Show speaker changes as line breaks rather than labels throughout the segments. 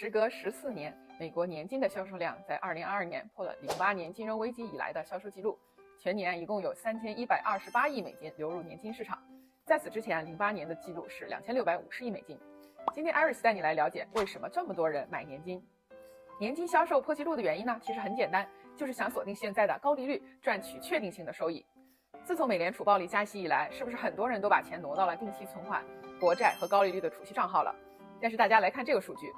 时隔十四年，美国年金的销售量在二零二二年破了零八年金融危机以来的销售记录，全年一共有三千一百二十八亿美金流入年金市场。在此之前，零八年的记录是两千六百五十亿美金。今天，Iris 带你来了解为什么这么多人买年金。年金销售破纪录的原因呢？其实很简单，就是想锁定现在的高利率，赚取确定性的收益。自从美联储暴力加息以来，是不是很多人都把钱挪到了定期存款、国债和高利率的储蓄账号了？但是大家来看这个数据。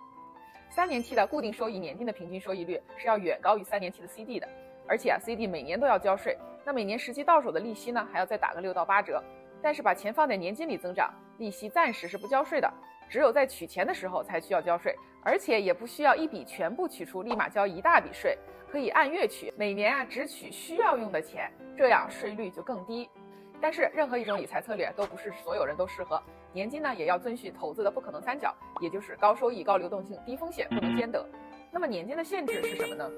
三年期的固定收益年金的平均收益率是要远高于三年期的 CD 的，而且啊，CD 每年都要交税，那每年实际到手的利息呢，还要再打个六到八折。但是把钱放在年金里增长，利息暂时是不交税的，只有在取钱的时候才需要交税，而且也不需要一笔全部取出，立马交一大笔税，可以按月取，每年啊只取需要用的钱，这样税率就更低。但是任何一种理财策略都不是所有人都适合，年金呢也要遵循投资的不可能三角，也就是高收益、高流动性、低风险，不能兼得。那么年金的限制是什么呢？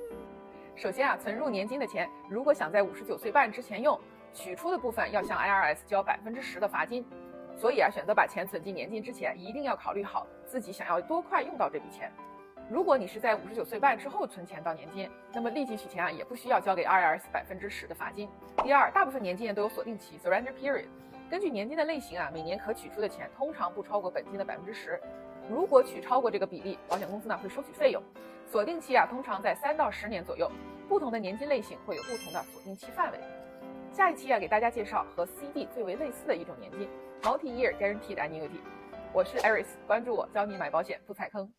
首先啊，存入年金的钱，如果想在五十九岁半之前用，取出的部分要向 IRS 交百分之十的罚金。所以啊，选择把钱存进年金之前，一定要考虑好自己想要多快用到这笔钱。如果你是在五十九岁半之后存钱到年金，那么立即取钱啊，也不需要交给 IRS 百分之十的罚金。第二，大部分年金都有锁定期 （surrender period）。根据年金的类型啊，每年可取出的钱通常不超过本金的百分之十。如果取超过这个比例，保险公司呢会收取费用。锁定期啊，通常在三到十年左右。不同的年金类型会有不同的锁定期范围。下一期啊，给大家介绍和 CD 最为类似的一种年金 ——Multi-Year Guaranteed Annuity。我是 Eris，关注我，教你买保险不踩坑。